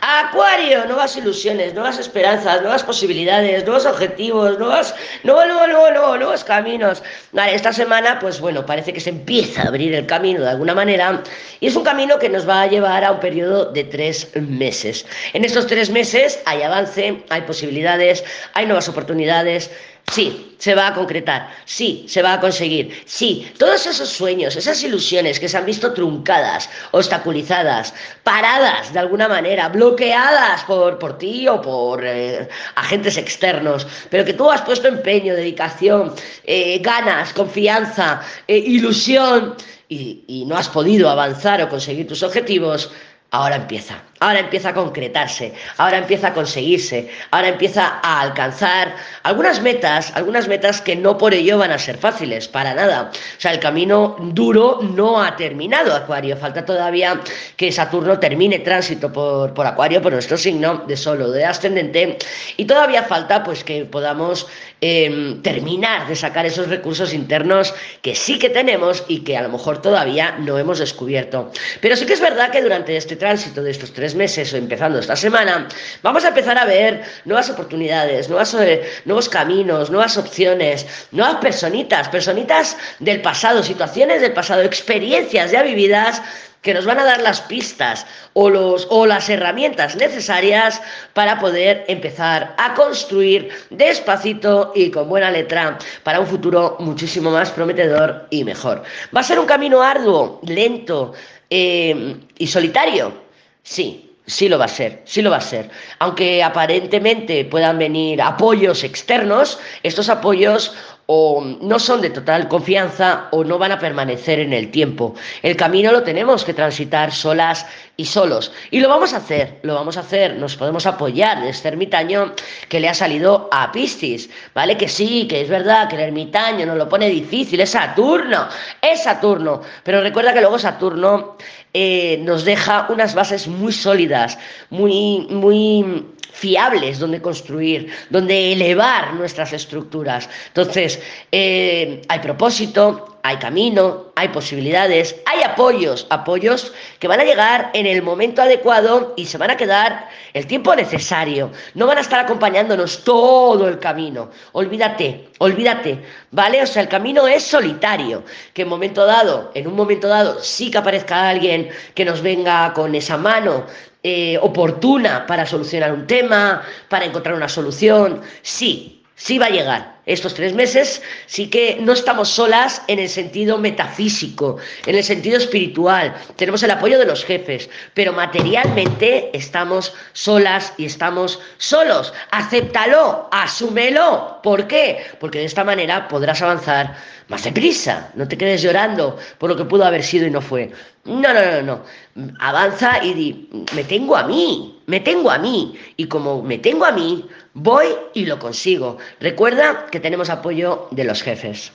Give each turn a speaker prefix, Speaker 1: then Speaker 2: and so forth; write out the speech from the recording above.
Speaker 1: Acuario, nuevas ilusiones, nuevas esperanzas, nuevas posibilidades, nuevos objetivos, nuevos, nuevos, nuevos, nuevos, nuevos caminos. Esta semana, pues bueno, parece que se empieza a abrir el camino de alguna manera y es un camino que nos va a llevar a un periodo de tres meses. En estos tres meses hay avance, hay posibilidades, hay nuevas oportunidades Sí, se va a concretar, sí, se va a conseguir, sí, todos esos sueños, esas ilusiones que se han visto truncadas, obstaculizadas, paradas de alguna manera, bloqueadas por, por ti o por eh, agentes externos, pero que tú has puesto empeño, dedicación, eh, ganas, confianza, eh, ilusión y, y no has podido avanzar o conseguir tus objetivos, ahora empieza, ahora empieza a concretarse, ahora empieza a conseguirse, ahora empieza a alcanzar algunas metas, algunas metas que no por ello van a ser fáciles, para nada. O sea, el camino duro no ha terminado, Acuario, falta todavía que Saturno termine tránsito por, por Acuario, por nuestro signo de solo, de ascendente, y todavía falta pues que podamos eh, terminar de sacar esos recursos internos que sí que tenemos y que a lo mejor todavía no hemos descubierto. Pero sí que es verdad que durante este tránsito de estos tres meses o empezando esta semana, vamos a empezar a ver nuevas oportunidades, nuevas, eh, nuevos caminos, nuevas opciones, nuevas personitas, personitas del pasado, situaciones del pasado, experiencias ya vividas que nos van a dar las pistas o, los, o las herramientas necesarias para poder empezar a construir despacito y con buena letra para un futuro muchísimo más prometedor y mejor. ¿Va a ser un camino arduo, lento eh, y solitario? Sí, Sí lo va a ser, sí lo va a ser. Aunque aparentemente puedan venir apoyos externos, estos apoyos o no son de total confianza o no van a permanecer en el tiempo. El camino lo tenemos que transitar solas y solos. Y lo vamos a hacer, lo vamos a hacer, nos podemos apoyar en este ermitaño que le ha salido a Piscis, ¿vale? Que sí, que es verdad que el ermitaño nos lo pone difícil, es Saturno, es Saturno, pero recuerda que luego Saturno eh, nos deja unas bases muy sólidas, muy, muy fiables donde construir, donde elevar nuestras estructuras. Entonces, eh, hay propósito, hay camino, hay posibilidades, hay apoyos, apoyos que van a llegar en el momento adecuado y se van a quedar el tiempo necesario. No van a estar acompañándonos todo el camino. Olvídate, olvídate, ¿vale? O sea, el camino es solitario, que en momento dado, en un momento dado, sí que aparezca alguien que nos venga con esa mano eh, oportuna para solucionar un tema, para encontrar una solución, sí, sí va a llegar. Estos tres meses sí que no estamos solas en el sentido metafísico, en el sentido espiritual. Tenemos el apoyo de los jefes, pero materialmente estamos solas y estamos solos. Acéptalo, asúmelo. ¿Por qué? Porque de esta manera podrás avanzar más deprisa. No te quedes llorando por lo que pudo haber sido y no fue. No, no, no, no. Avanza y di, me tengo a mí, me tengo a mí. Y como me tengo a mí, voy y lo consigo. Recuerda que tenemos apoyo de los jefes.